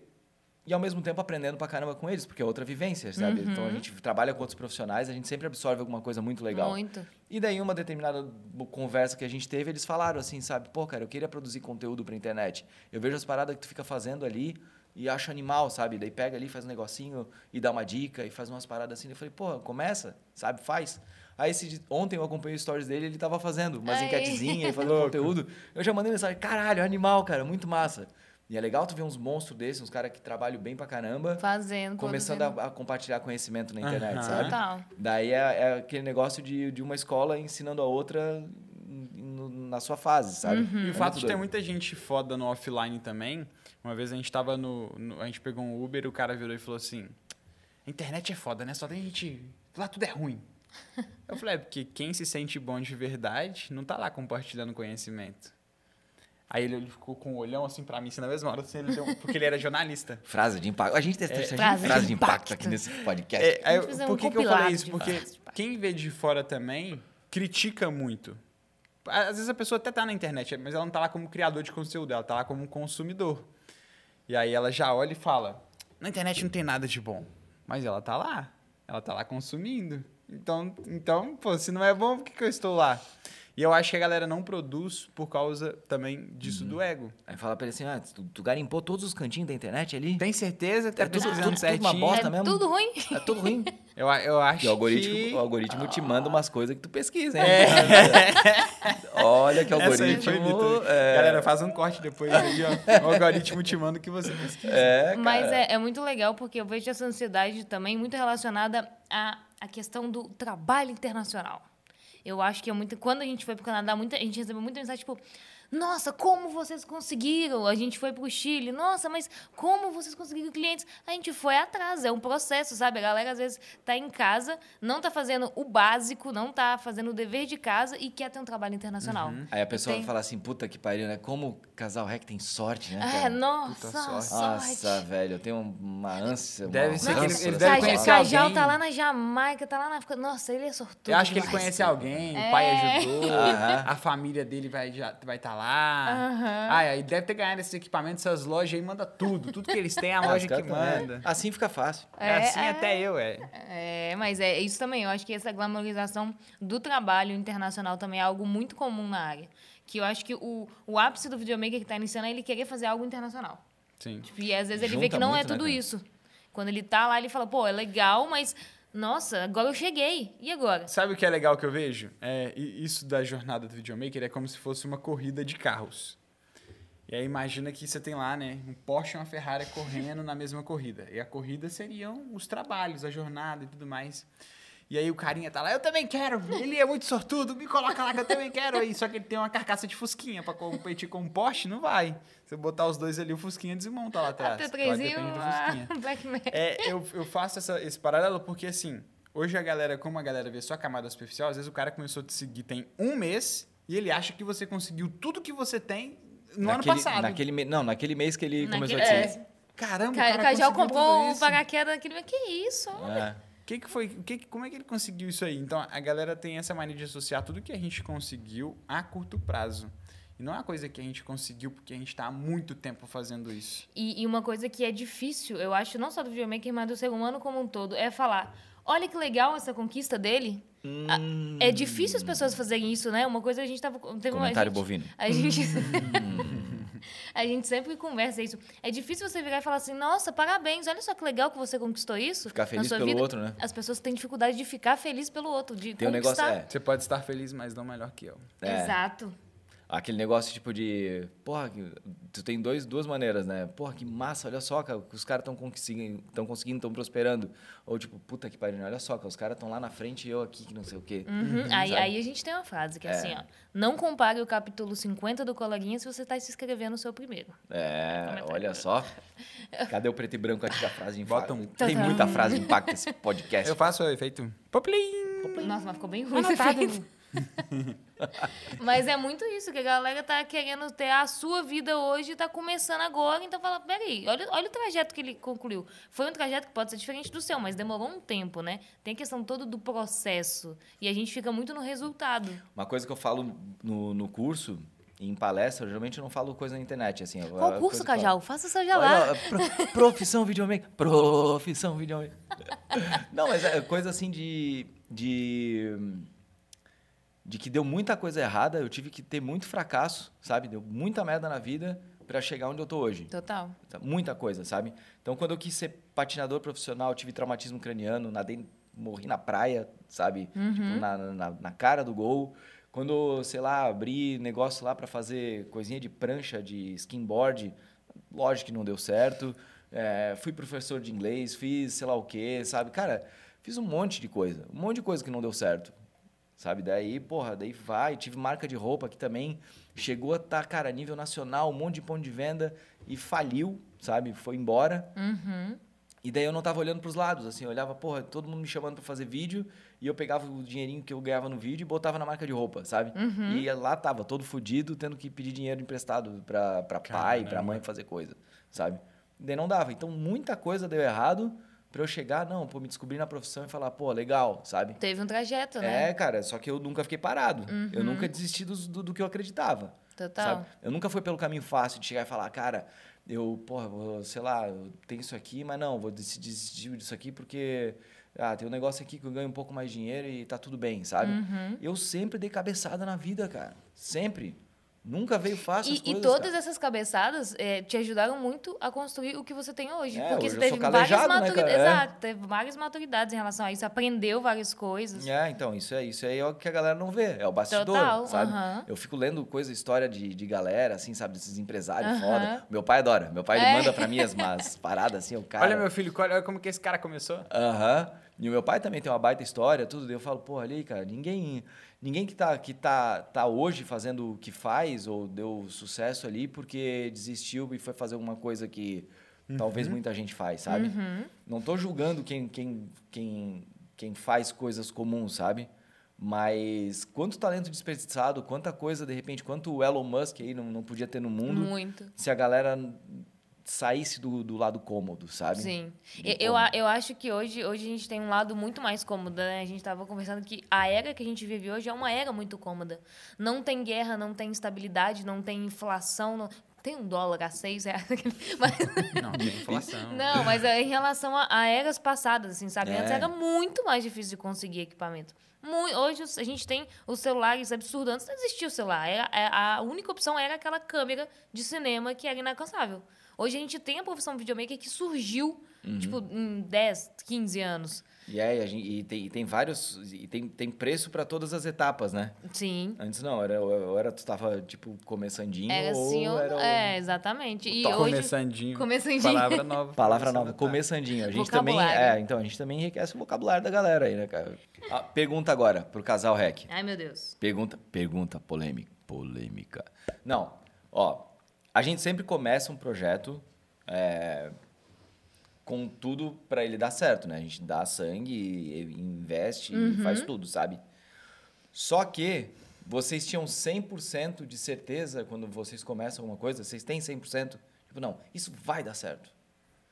ao mesmo tempo aprendendo pra caramba com eles, porque é outra vivência, sabe? Uhum. Então a gente trabalha com outros profissionais, a gente sempre absorve alguma coisa muito legal. Muito. E daí, uma determinada conversa que a gente teve, eles falaram assim, sabe? Pô, cara, eu queria produzir conteúdo pra internet. Eu vejo as paradas que tu fica fazendo ali e acho animal, sabe? Daí pega ali, faz um negocinho e dá uma dica e faz umas paradas assim. Eu falei, pô, começa, sabe? Faz. Aí esse, ontem eu acompanhei os stories dele ele tava fazendo umas Aí. enquetezinhas e fazendo conteúdo. Eu já mandei mensagem, caralho, animal, cara, muito massa. E é legal tu ver uns monstros desses, uns caras que trabalham bem pra caramba, Fazendo, começando a, a compartilhar conhecimento na internet, Aham. sabe? Total. Daí é, é aquele negócio de, de uma escola ensinando a outra no- na sua fase, sabe? Uhum. E É o fato muito de ter muita gente foda no offline também. Uma vez a gente tava no, no- A gente pegou um Uber, o cara virou e falou assim: A internet é foda, né? Só tem gente. Lá tudo é ruim. Eu falei, é porque quem se sente bom de verdade não tá lá compartilhando conhecimento. Aí ele, ele ficou com um olhão assim pra mim, assim, na mesma hora, assim, ele deu, porque ele era jornalista. Frase de impacto. A gente tem frase, Frase frase de de impacto impacto. aqui nesse podcast. É, aí, gente fazer um por que, que eu falei isso? de Porque quem vê de fora também critica muito. Às vezes a pessoa até tá na internet, mas ela não tá lá como criador de conteúdo, ela tá lá como consumidor. E aí ela já olha e fala: na internet não tem nada de bom. Mas ela tá lá. Ela tá lá consumindo. Então, então pô, se não é bom, por que, que eu estou lá? E eu acho que a galera não produz por causa também disso do ego. Aí fala pra ele assim, ah, tu, tu garimpou todos os cantinhos da internet ali? Tem certeza? Tá É tudo- tudo- tudo uma bosta é mesmo? tudo ruim. É tudo ruim. Eu, eu acho E o algoritmo, que... o algoritmo te manda umas coisas que tu pesquisa, hein? Olha que algoritmo... É, Galera, faz um corte depois aí, ó. O algoritmo te manda o que você pesquisa. é, cara. Mas é, é muito legal porque eu vejo essa ansiedade também muito relacionada à, à questão do trabalho internacional. Eu acho que é muito. Quando a gente foi pro Canadá, muita, a gente recebeu muita mensagem, tipo. Nossa, como vocês conseguiram? A gente foi pro Chile. Nossa, mas como vocês conseguiram clientes? A gente foi atrás, é um processo, sabe? A galera às vezes tá em casa, não tá fazendo o básico, não tá fazendo o dever de casa e quer ter um trabalho internacional. Aí a pessoa Tem- fala assim, puta que pariu, né? Como o casal rec tem sorte, né, É, nossa, Puta sorte. sorte. Nossa, velho, eu tenho uma ânsia. Deve uma ser que ele- ânsia ele deve Cajal, conhecer palavra. Cajal alguém. tá lá na Jamaica, tá lá na África. Nossa, ele é sortudo. Eu acho que ele conhece alguém, o pai É. ajudou, a família dele vai estar vai tá lá. Aham. Ah, aí deve ter ganhado esses equipamentos, essas lojas aí, manda tudo. Tudo que eles têm, a Ah, loja que manda. Assim fica fácil. É, É, assim é. até eu, é. É, mas é isso também. Eu acho que essa glamorização do trabalho internacional também é algo muito comum na área. Que eu acho que o, o ápice do videomaker que tá iniciando é ele querer fazer algo internacional. Sim. Tipo, e às vezes ele vê Junta que não é muito, né, tudo cara? isso. Quando ele tá lá, ele fala, pô, é legal, mas nossa, agora eu cheguei. E agora? Sabe o que é legal que eu vejo? É, isso da jornada do videomaker é como se fosse uma corrida de carros. E aí imagina que você tem lá, né, um Porsche e uma Ferrari correndo na mesma corrida. E a corrida seriam os trabalhos, a jornada e tudo mais. E aí o carinha tá lá, eu também quero, ele é muito sortudo, me coloca lá que eu também quero. Aí, só que ele tem uma carcaça de fusquinha pra competir com um Porsche, não vai. Se eu botar os dois ali, o fusquinha desmonta lá atrás. Até Claro, três do fusquinha. Black Man. É, eu, eu faço essa- esse paralelo porque, assim, hoje a galera, como a galera vê só a camada superficial, às vezes o cara começou a te seguir tem um mês e ele acha que você conseguiu tudo que você tem no ano Naquele- passado. Naquele me... Não, naquele mês que ele Naquele- começou a te é. seguir. Caramba, o Ca- cara Cajal conseguiu comprou um isso. paraquedas daquele. Que isso? É. Que que foi, que, que- como é que ele conseguiu isso aí? Então, a galera tem essa mania de associar tudo que a gente conseguiu a curto prazo. E não é uma coisa que a gente conseguiu porque a gente está há muito tempo fazendo isso. E, e uma coisa que é difícil, eu acho, não só do videomaker, mas do ser humano como um todo, é falar: olha que legal essa conquista dele. Hum. É difícil as pessoas fazerem isso, né? Uma coisa a gente tava. Teve uma, Comentário a gente, bovino. A gente, a gente sempre conversa isso. É difícil você virar e falar assim: nossa, parabéns, olha só que legal que você conquistou isso. Ficar na feliz sua pelo vida. outro, né? As pessoas têm dificuldade de ficar feliz pelo outro, de Tem um negócio, conquistar. é. Você pode estar feliz, mas não melhor que eu. É. Exato. Aquele negócio tipo de. Porra, que- tu tem dois, duas maneiras, né? Porra, que massa, olha só, cara, os caras estão conseguindo, estão conseguindo, estão prosperando. Ou tipo, puta que pariu, olha só, cara, os caras estão lá na frente e eu aqui, que não sei o quê. Uhum. Aí, sabe? aí a gente tem uma frase que é, É. assim, ó. Não compare o capítulo 50 do Coleguinha se você está se inscrevendo no seu primeiro. É, Comentário. olha só. Cadê o preto e branco aqui da frase impacto? um- Tem muita frase de impacto nesse podcast. Eu faço o efeito. Poplim! Nossa, mas ficou bem ruim esse Anotado. Mas é muito isso, que a galera tá querendo ter a sua vida hoje e tá começando agora. Então fala, peraí, olha, olha o trajeto que ele concluiu. Foi um trajeto que pode ser diferente do seu, mas demorou um tempo, né? Tem a questão toda do processo. E a gente fica muito no resultado. Uma coisa que eu falo no, no curso, em palestra, eu geralmente não falo coisa na internet. Assim, Qual curso, Cajal? Faça seu. Olha, pro- profissão videomaker. Profissão videomaker. Não, mas é coisa assim de, de. De que deu muita coisa errada, eu tive que ter muito fracasso, sabe? Deu muita merda na vida pra chegar onde eu tô hoje. Total. Muita coisa, sabe? Então, quando eu quis ser patinador profissional, tive traumatismo craniano, nadei, morri na praia, sabe? Tipo, na, na, na cara do gol. Quando, sei lá, abri negócio lá para fazer coisinha de prancha, de skimboard, lógico que não deu certo. É, fui professor de inglês, fiz sei lá o quê, sabe? Cara, fiz um monte de coisa, um monte de coisa que não deu certo. Sabe? Daí, porra, daí vai. Tive marca de roupa que também chegou a estar, cara, a nível nacional, um monte de ponto de venda e faliu, sabe? Foi embora. Uhum. E daí eu não tava olhando pros lados, assim, eu olhava, porra, todo mundo me chamando pra fazer vídeo, e eu pegava o dinheirinho que eu ganhava no vídeo e botava na marca de roupa, sabe? E lá tava, todo fudido, tendo que pedir dinheiro emprestado pra, pra pai, pra Caramba. mãe fazer coisa, sabe? E daí não dava. Então muita coisa deu errado pra eu chegar, não, pô, me descobrir na profissão e falar, pô, legal, sabe? Teve um trajeto, né? É, cara, só que eu nunca fiquei parado. Eu nunca desisti dos- do, do que eu acreditava. Total. Sabe? Eu nunca fui pelo caminho fácil de chegar e falar, cara, eu, porra, vou, sei lá, eu tenho isso aqui, mas não, vou desi- desistir disso aqui porque ah, tem um negócio aqui que eu ganho um pouco mais de dinheiro e tá tudo bem, sabe? Uhum. Eu sempre dei cabeçada na vida, cara. Sempre. Nunca veio fácil as E, e coisas, todas cara. essas cabeçadas eh, te ajudaram muito a construir o que você tem hoje. É, porque hoje você eu teve sou várias né, maturidades. cara? É. Exato, teve várias maturidades em relação a isso. Aprendeu várias coisas. É, então, isso é, isso aí é o que a galera não vê, é o bastidor, Total, sabe? aham. Eu fico lendo coisa, história de, de galera, assim, sabe? Desses empresários Aham. foda. Meu pai adora. Meu pai, ele É. manda pra mim as umas paradas, assim, o cara... Olha, meu filho, olha como que esse cara começou. Aham. E o meu pai também tem uma baita história, tudo. Eu falo, porra, ali, cara, ninguém, ninguém que, tá, que tá, tá hoje fazendo o que faz ou deu sucesso ali porque desistiu e foi fazer alguma coisa que talvez muita gente faz, sabe? Não tô julgando quem, quem, quem, quem faz coisas comuns, sabe? Mas quanto talento desperdiçado, quanta coisa, de repente, quanto o Elon Musk aí não, não podia ter no mundo Muito. se a galera saísse do, do lado cômodo, sabe? Sim. Do Eu, eu, cômodo. a- eu acho que hoje, hoje a gente tem um lado muito mais cômodo, né? A gente estava conversando que a era que a gente vive hoje é uma era muito cômoda. Não tem guerra, não tem instabilidade, não tem inflação. Não... Tem um dólar a seis reais. Mas... Não, de inflação. Não, mas é em relação a, a eras passadas, assim, sabe? Antes É. era muito mais difícil de conseguir equipamento. Mui- hoje a gente tem os celulares absurdos. Antes não existia o celular. Era, é- a única opção era aquela câmera de cinema que era inalcançável. Hoje a gente tem a profissão videomaker que surgiu, Uhum. tipo, em 10, 15 anos. E aí, a gente, e tem, e tem vários. E tem, tem preço para todas as etapas, né? Sim. Antes não, era, ou era tu tava, tipo, começandinho, Era assim, ou era o- é, exatamente. E hoje, começandinho. Começandinho. Palavra nova. Palavra nova, tá. começandinho. A gente também. É, então, a gente também enriquece o vocabulário da galera aí, né, cara? Ah, pergunta agora pro casal REC. Ai, meu Deus. Pergunta, pergunta polêmica. Polêmica. Não, ó. A gente sempre começa um projeto é, com tudo para ele dar certo, né? A gente dá sangue, investe e faz tudo, sabe? Só que vocês tinham 100% de certeza quando vocês começam alguma coisa? Vocês têm 100%? Tipo, não, isso vai dar certo.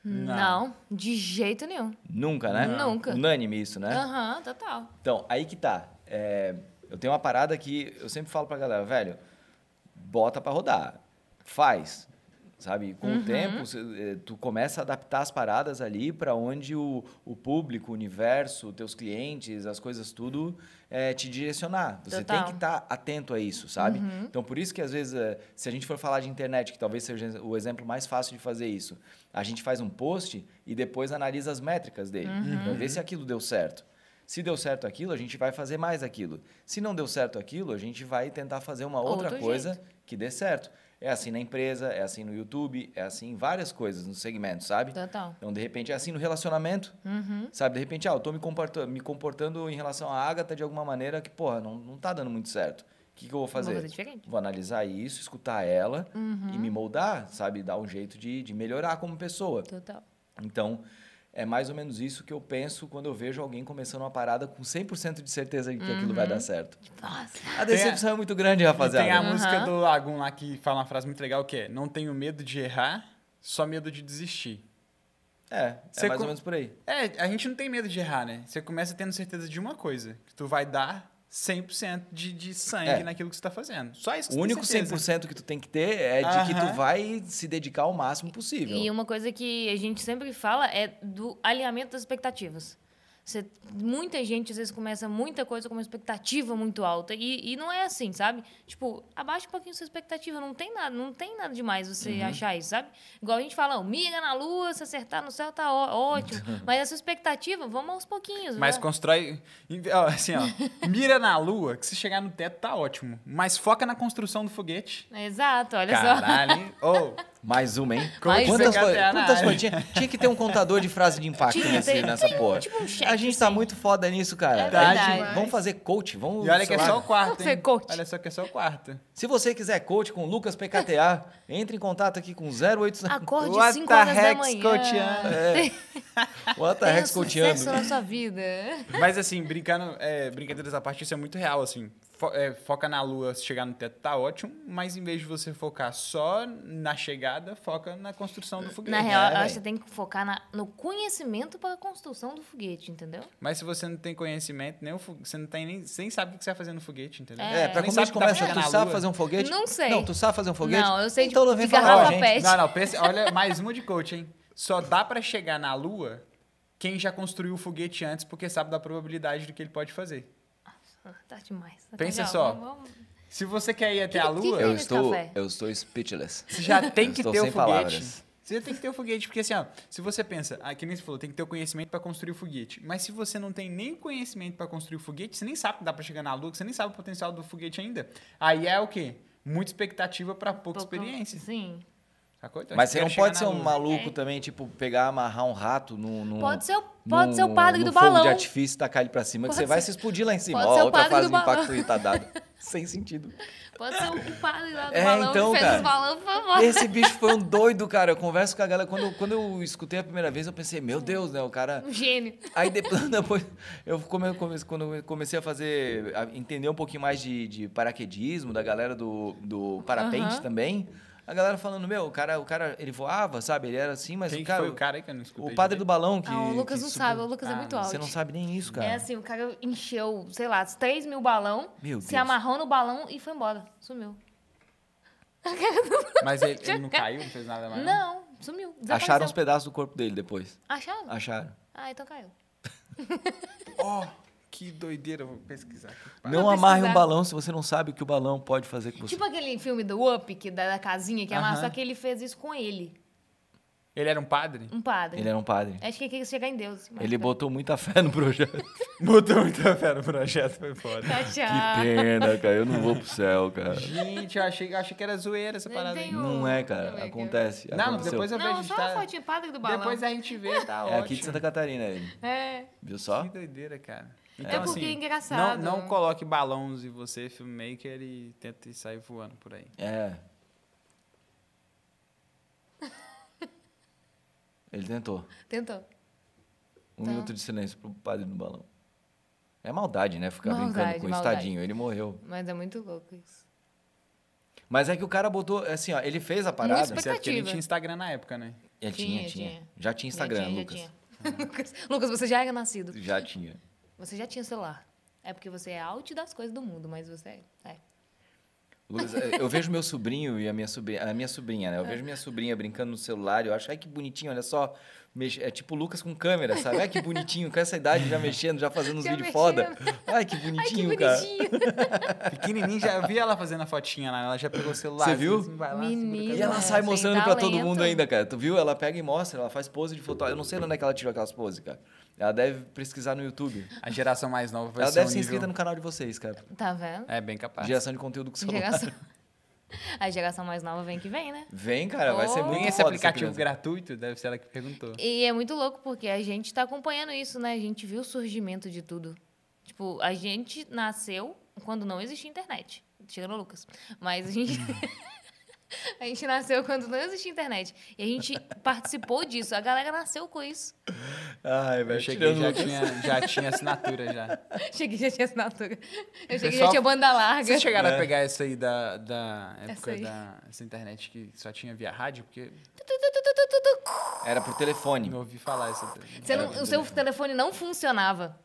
Não. de jeito nenhum. Nunca, né? Nunca. Unânime isso, né? Aham, total. Então, aí que tá. É, eu tenho uma parada que eu sempre falo pra galera, velho, bota pra rodar. Faz. Sabe? Com o tempo, eh, tu começa a adaptar as paradas ali pra onde o, o público, o universo, teus clientes, as coisas tudo eh, te direcionar. Você Total. tem que estar atento a isso, sabe? Então, por isso que às vezes, eh, se a gente for falar de internet, que talvez seja o exemplo mais fácil de fazer isso, a gente faz um post e depois analisa as métricas dele, pra ver se aquilo deu certo. Se deu certo aquilo, a gente vai fazer mais aquilo. Se não deu certo aquilo, a gente vai tentar fazer uma outra Outro coisa que dê certo. É assim na empresa, é assim no YouTube, é assim em várias coisas no segmento, sabe? Total. Então, de repente, é assim no relacionamento, Uhum. sabe? De repente, ah, eu tô me comportando, me comportando em relação à Agatha de alguma maneira que, porra, não, não tá dando muito certo. O que, que eu vou fazer? Vou fazer diferente. Vou analisar isso, escutar ela Uhum. e me moldar, sabe? Dar um jeito de, de melhorar como pessoa. Total. Então, é mais ou menos isso que eu penso quando eu vejo alguém começando uma parada com 100% de certeza de que aquilo vai Uhum. dar certo. Nossa. A decepção é muito grande, E rapaziada. tem a Aham. música do Lagoon lá que fala uma frase muito legal que é Não tenho medo de errar, só medo de desistir. É, é Você mais co- ou menos por aí. É, a gente não tem medo de errar, né? Você começa tendo certeza de uma coisa, que tu vai dar 100% de, de sangue É. naquilo que você tá fazendo. Só isso que O único certeza. 100% que tu tem que ter é de que tu vai se dedicar ao máximo possível. E uma coisa que a gente sempre fala é do alinhamento das expectativas. Você, muita gente, às vezes, começa muita coisa com uma expectativa muito alta. E, e não é assim, sabe? Tipo, abaixa um pouquinho sua expectativa. Não tem nada, não tem nada demais você Uhum. achar isso, sabe? Igual a gente fala, ó, mira na lua, se acertar no céu tá ótimo. Mas a sua expectativa, vamos aos pouquinhos. Mas né? constrói. Assim, ó. mira na lua, que se chegar no teto tá ótimo. Mas foca na construção do foguete. Exato, olha só. Caralho, hein? Mais uma, hein? Mais quantas na Quantas área. foi? Tinha, que ter um contador de frase de impacto Tinha, nesse, tem- nessa tem porra. tipo um cheque, a gente tá muito foda nisso, cara. É verdade. vamos fazer coach, vamos. e olha que é só o quarto, é hein? coach. Olha só que é só o quarto. Se você quiser coach com o Lucas PKTA, entre em contato aqui com 0800. Acorde What 5 the horas da manhã. coachando? É. What the coachando? sucesso na sua vida. Mas assim, brincando, é, brincadeiras à parte, isso é muito real, assim. Fo- é, foca na lua, se chegar no teto tá ótimo, mas em vez de você focar só na chegada, foca na construção do foguete. Na real, É, eu acho que você tem que focar na- no conhecimento para a construção do foguete, entendeu? Mas se você não tem conhecimento, nem você não tem nem, você nem sabe o que você vai fazer no foguete, entendeu? É, É, pra de dá pra conversa, chegar tu sabe fazer um foguete? Não sei. Não, tu sabe fazer um foguete? Não, eu sei de- então não vem de falar garrafa pet. Não, não, pense, olha, mais uma de coach, hein? Só dá pra chegar na lua quem já construiu o foguete antes, porque sabe da probabilidade do que ele pode fazer. Ah, Tá demais. Tá Pensa legal. só. Vamos- vamos- Se você quer ir até Que- a lua, que Eu estou, café? eu estou speechless. você já tem que ter o foguete. palavras. Você já tem que ter o foguete, porque assim, ó, se você pensa, ah, que nem você falou, tem que ter o conhecimento pra construir o foguete. Mas se você não tem nem o conhecimento pra construir o foguete, você nem sabe que dá pra chegar na lua, que você nem sabe o potencial do foguete ainda. Aí é o quê? Muita expectativa pra pouca pouco- experiência. Sim. Então, Mas você não pode ser um maluco É. também, tipo, pegar, amarrar um rato no. no Pode ser o, pode ser o no- padre no do fogo balão. de artifício e tacar ele pra cima, que Pode você vai se explodir lá em cima. pode Ó, ser o outra frase do de impacto balão. retardada. Sem sentido. Pode ser o padre lá do É, balão então, que fez cara. os balões, por favor. Esse bicho foi um doido, cara. Eu converso com a galera. Quando, eu- quando eu escutei a primeira vez, eu pensei, meu Deus, né? O cara. Um gênio. Aí depois, depois eu come, come, quando eu comecei a fazer, a entender um pouquinho mais de, de paraquedismo, da galera do, do parapente Aham. também, a galera falando, meu, o cara, o cara, ele voava, sabe? Ele era assim, mas Quem o cara, foi o cara aí que eu não escutei? o padre do balão que... Ah, o Lucas não subiu. sabe, o Lucas é Ah, muito você alto. Você não sabe nem isso, cara. É assim, o cara encheu, sei lá, 3 mil balão, Meu se Deus. amarrou no balão e foi embora. Sumiu. Mas ele, ele não caiu, não fez nada mais? Não, sumiu. Acharam uns pedaços do corpo dele depois. Acharam? Acharam. Ah, então caiu. Ó, que doideira, eu vou pesquisar aqui. Não Vou amarre um pesquisar. balão se você não sabe o que o balão pode fazer com você. Tipo aquele filme do Up, que da, da casinha que amarra, Aham. só que ele fez isso com ele, Ele era um padre? um padre. Ele era um padre. Acho que ele queria chegar em Deus. Ele tá. botou muita fé no projeto. Botou muita fé no projeto, foi foda. Tá, que pena, cara. Eu não vou pro céu, cara. Gente, eu achei, eu achei que era zoeira essa parada aí. Não é, cara. Acontece. Não, aconteceu. depois eu vejo. Não, a gente só tá- uma fotinha padre do balão. Depois a gente vê, tá É ótimo. aqui de Santa Catarina ele. É. Viu só? Que doideira, cara. É porque é engraçado. Não, não coloque balões e você, filmmaker, e tente sair voando por aí. É. Ele tentou. Tentou. Um Tá. minuto de silêncio pro padre do balão. É maldade, né? Ficar Maldade, brincando com o estadinho. Ele morreu. Mas é muito louco isso. Mas é que o cara botou, assim, ó, ele fez a parada. Muito é porque Expectativa. tinha Instagram na época, né? Ele tinha, Tinha, tinha, tinha. Já tinha Instagram, já tinha, Lucas. Já tinha. Lucas, Lucas, você já era nascido. Já tinha. Você já tinha celular. É porque você é out das coisas do mundo, mas você é. é. Lucas, eu vejo meu sobrinho e a minha sobrinha, a minha sobrinha, né? Eu vejo minha sobrinha brincando no celular e eu acho, ai que bonitinho, olha só. mex- é tipo o Lucas com câmera, sabe? Ai, que bonitinho, com essa idade já mexendo, já fazendo uns vídeos foda. Ai, que Ai, que bonitinho, cara. bonitinho. Pequenininho, já vi ela fazendo a fotinha lá. Ela já pegou o celular. Você viu? assim, vai lá, Menina. E ela sai mostrando pra todo mundo ainda, cara. Tu viu? Ela pega e mostra, ela faz pose de foto. Eu não sei onde é que ela tirou aquelas poses, cara. Ela deve pesquisar no YouTube. A geração mais nova vai ela ser deve um ser inscrita nível- no canal de vocês, cara. Tá vendo? É, bem capaz. Geração de conteúdo com celular. Geração... A geração mais nova vem que vem, né? Vem, cara, vai ser Oh. muito Tem esse aplicativo gratuito? Deve ser ela que perguntou. E é muito louco porque a gente tá acompanhando isso, né? A gente viu o surgimento de tudo. Tipo, a gente nasceu quando não existia internet. Tirando o Lucas. Mas a gente. a gente nasceu quando não existia internet. E a gente participou disso. A galera nasceu com isso. Ai, Eu velho, cheguei tirando já tinha, já tinha assinatura já. Cheguei já tinha assinatura. Eu cheguei já Pessoal, tinha banda larga. Vocês chegaram É. a pegar essa aí da, da época aí. da essa internet que só tinha via rádio? Porque Era por telefone. não ouvi falar essa. Você não- o seu telefone não funcionava.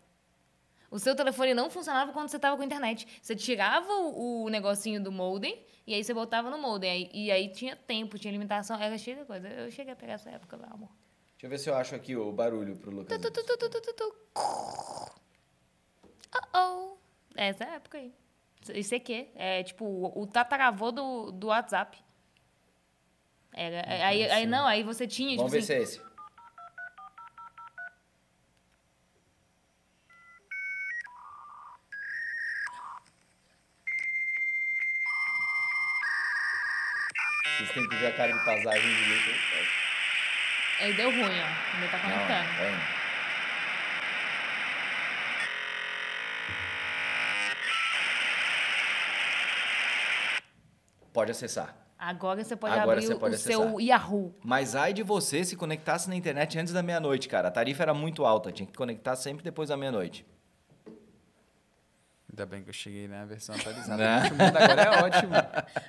O seu telefone não funcionava quando você estava com internet. Você tirava o, o negocinho do modem e aí você botava no modem. Aí- e aí tinha tempo, tinha limitação, era cheio de coisa. Eu cheguei a pegar essa época, meu amor. Deixa eu ver se eu acho aqui o barulho pro Lucas. Tu, tu, tu, tu. Uh-oh. Essa é a época aí. Isso aqui é tipo o, tataravô do, do WhatsApp. Era, aí, aí não, aí você tinha, tipo Vamos ver assim, se é esse. Vocês têm que ver a cara de paisagem do Lucas. Aí deu ruim, ó. Ainda tá Não, conectando. vem. Pode acessar. Agora você pode Agora abrir você o- pode o seu acessar. Yahoo. Mas ai de você se conectasse na internet antes da meia-noite, cara. A tarifa era muito alta, tinha que conectar sempre depois da meia-noite. Ainda bem que eu cheguei na versão atualizada. Né? Gente, O mundo agora é ótimo.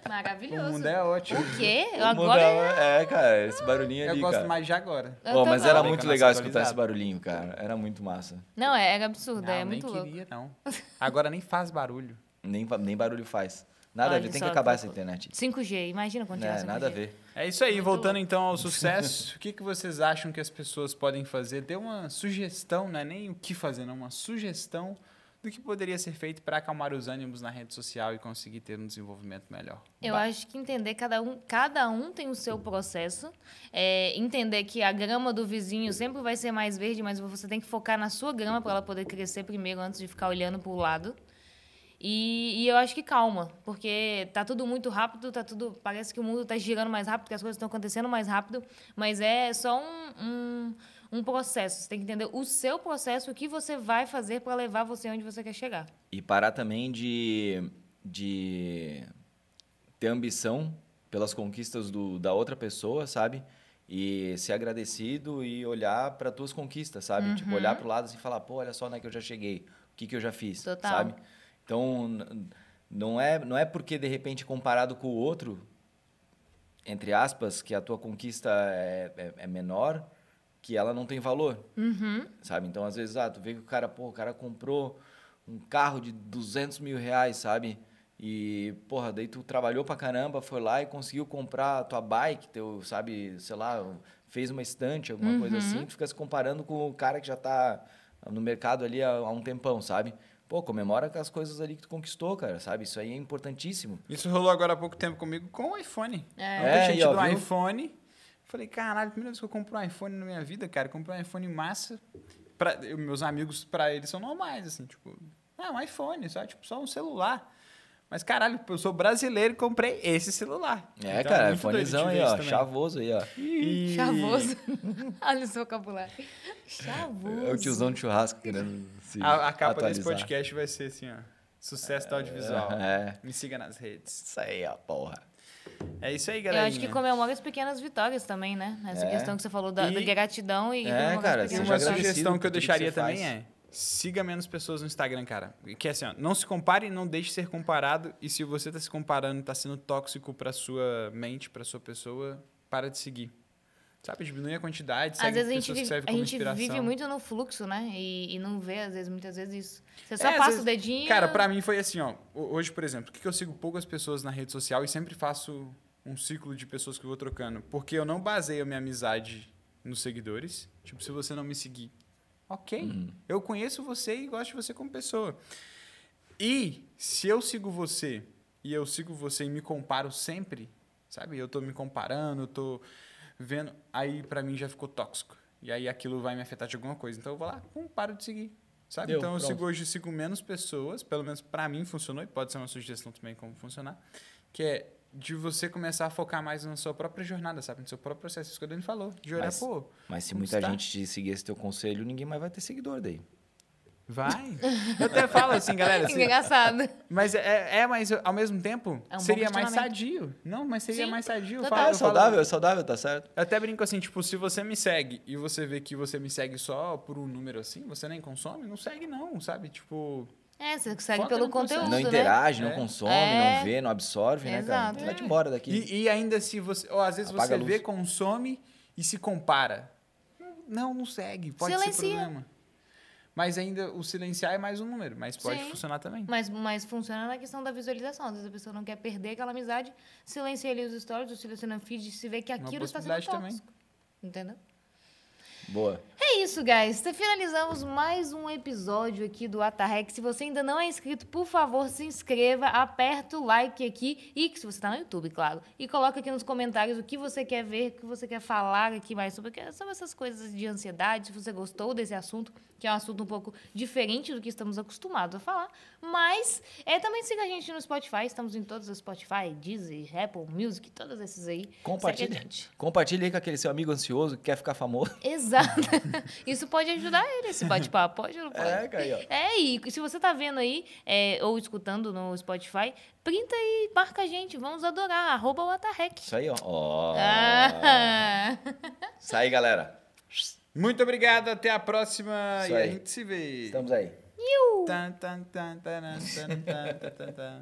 O Maravilhoso. mundo é ótimo. O quê? O Agora é, é, cara, esse barulhinho Eu ali, gosto cara. mais de agora. Eu Pô, mas era muito a legal escutar esse barulhinho, cara. Era muito massa. Não, é, era absurdo, Não, é nem muito louco. queria, não. Agora nem faz barulho. Nem, nem barulho faz. Nada a Olha ver, tem que acabar essa internet. 5G, imagina quando tiver É, 5G. nada a ver. É isso aí, Muito voltando louco. então ao sucesso, o que, que vocês acham que as pessoas podem fazer? Dê uma sugestão, não é nem o que fazer, não, uma sugestão do que poderia ser feito para acalmar os ânimos na rede social e conseguir ter um desenvolvimento melhor. Eu Ba- acho que entender cada um, cada um tem o seu processo, é, entender que a grama do vizinho sempre vai ser mais verde, mas você tem que focar na sua grama para ela poder crescer primeiro antes de ficar olhando para o lado. E, e eu acho que calma, porque tá tudo muito rápido, tá tudo parece que o mundo tá girando mais rápido, que as coisas estão acontecendo mais rápido, mas é só um, um, um processo. Você tem que entender o seu processo, o que você vai fazer para levar você onde você quer chegar. E parar também de, de ter ambição pelas conquistas do, da outra pessoa, sabe? E ser agradecido e olhar para tuas conquistas, sabe? Tipo, olhar pro lado assim e falar, pô, olha só onde é que eu já cheguei, o que, que eu já fiz, Total. sabe? Então, não é, não é porque, de repente, comparado com o outro, entre aspas, que a tua conquista é, é, é menor, que ela não tem valor, Uhum. sabe? Então, às vezes, ah, tu vê que o cara, pô, o cara comprou um carro de 200 mil reais, sabe? E, porra, daí tu trabalhou pra caramba, foi lá e conseguiu comprar a tua bike, teu, sabe, sei lá, fez uma estante, alguma coisa assim, tu fica se comparando com o cara que já tá no mercado ali há, há um tempão, sabe? Pô, comemora com as coisas ali que tu conquistou, cara, sabe? Isso aí é importantíssimo. Isso rolou agora há pouco tempo comigo com o iPhone. É. Eu É, ó, tido um viu? iPhone. Falei, caralho, primeira vez que eu compro um iPhone na minha vida, cara, comprei um iPhone massa. Pra, eu- meus amigos, pra eles, são normais, assim, tipo, ah, um iPhone, só, tipo, só um celular. Mas, caralho, eu sou brasileiro e comprei esse celular. É, Então, cara, doido iPhonezão aí, ó, também. chavoso aí, ó. E- Chavoso. Olha o seu vocabulário. Chavoso. É o tiozão de churrasco querendo se A, a capa desse atualizar. podcast vai ser assim, ó. Sucesso do audiovisual. É. Me siga nas redes. Isso aí, ó, porra. É isso aí, Eu galera. acho que comemora as pequenas vitórias também, né? Essa É. questão que você falou da, E- da gratidão e É, cara, as uma sugestão que eu que deixaria você também faz. é siga menos pessoas no Instagram, cara. Que é assim, ó, não se compare, não deixe de ser comparado. E se você tá se comparando, tá sendo tóxico pra sua mente, pra sua pessoa, para de seguir. Sabe, diminui a quantidade, Às vezes a gente, vive, a gente inspiração. vive muito no fluxo, né? E, e não vê, às vezes, muitas vezes isso. Você só É, passa vezes- o dedinho. Cara, pra mim foi assim, ó. ho- Hoje, por exemplo, por que que eu sigo poucas pessoas na rede social e sempre faço um ciclo de pessoas que eu vou trocando? Porque eu não baseio a minha amizade nos seguidores. Tipo, se você não me seguir, ok. Uhum. Eu conheço você e gosto de você como pessoa. E se eu sigo você e eu sigo você e me comparo sempre, sabe? Eu tô me comparando, eu tô vendo, aí pra mim já ficou tóxico. E aí aquilo vai me afetar de alguma coisa. Então eu vou lá, pum, paro de seguir. Sabe? Deu, então eu pronto. sigo hoje sigo menos pessoas, pelo menos pra mim funcionou e pode ser uma sugestão também como funcionar, que é de você começar a focar mais na sua própria jornada, sabe? No seu próprio processo. Isso que o Dani falou. De olhar, Mas- pô, Mas se muita está? gente te seguir esse teu conselho, ninguém mais vai ter seguidor daí. Vai. Eu até falo assim, galera. Assim, engraçado. Mas é, é, mas ao mesmo tempo, É um seria mais sadio. Não, mas seria Sim, mais sadio. Total. falo- É eu falo- saudável, é saudável, tá certo? Eu até brinco assim, tipo, se você me segue e você vê que você me segue só por um número assim, você nem consome, não segue não, sabe? Tipo, É, você segue pelo processo. conteúdo, não né? interage, não É. consome, É. não vê, não absorve, né, cara? Exato. Vai-te embora daqui. e, e ainda se você, ou às vezes Apaga você vê, consome e se compara. Não, não segue, pode ser Silencia. problema. Mas ainda o silenciar é mais um número, mas pode Sim. funcionar também. Mas, mas funciona na questão da visualização. Às vezes a pessoa não quer perder aquela amizade, silencia ali os stories, ou seleciona o feed, se vê que aquilo está sendo possibilidade também. tóxico. Entendeu? Boa. É isso, guys. Então, finalizamos mais um episódio aqui do Atarrec. Se você ainda não é inscrito, por favor, se inscreva, aperta o like aqui e se você está no YouTube, claro. E coloca aqui nos comentários o que você quer ver, o que você quer falar aqui mais sobre, sobre essas coisas de ansiedade, se você gostou desse assunto, que é um assunto um pouco diferente do que estamos acostumados a falar. Mas é, também siga a gente no Spotify, estamos em todos os Spotify, Deezer, Apple Music, todos esses aí. Gente. Compartilha aí com aquele seu amigo ansioso que quer ficar famoso. Exato. Isso pode ajudar ele, esse bate-papo. Pode ou não pode? É. É, e se você tá vendo aí, é, ou escutando no Spotify, printa e marca a gente. Vamos adorar. Arroba o Atarrec. Isso aí, ó. Ó. Ah. Isso aí, galera. Muito obrigado, até a próxima Isso e a aí. gente se vê. Estamos aí. Tan, tan, tan, taran, tan, tan, tan, tan, tan.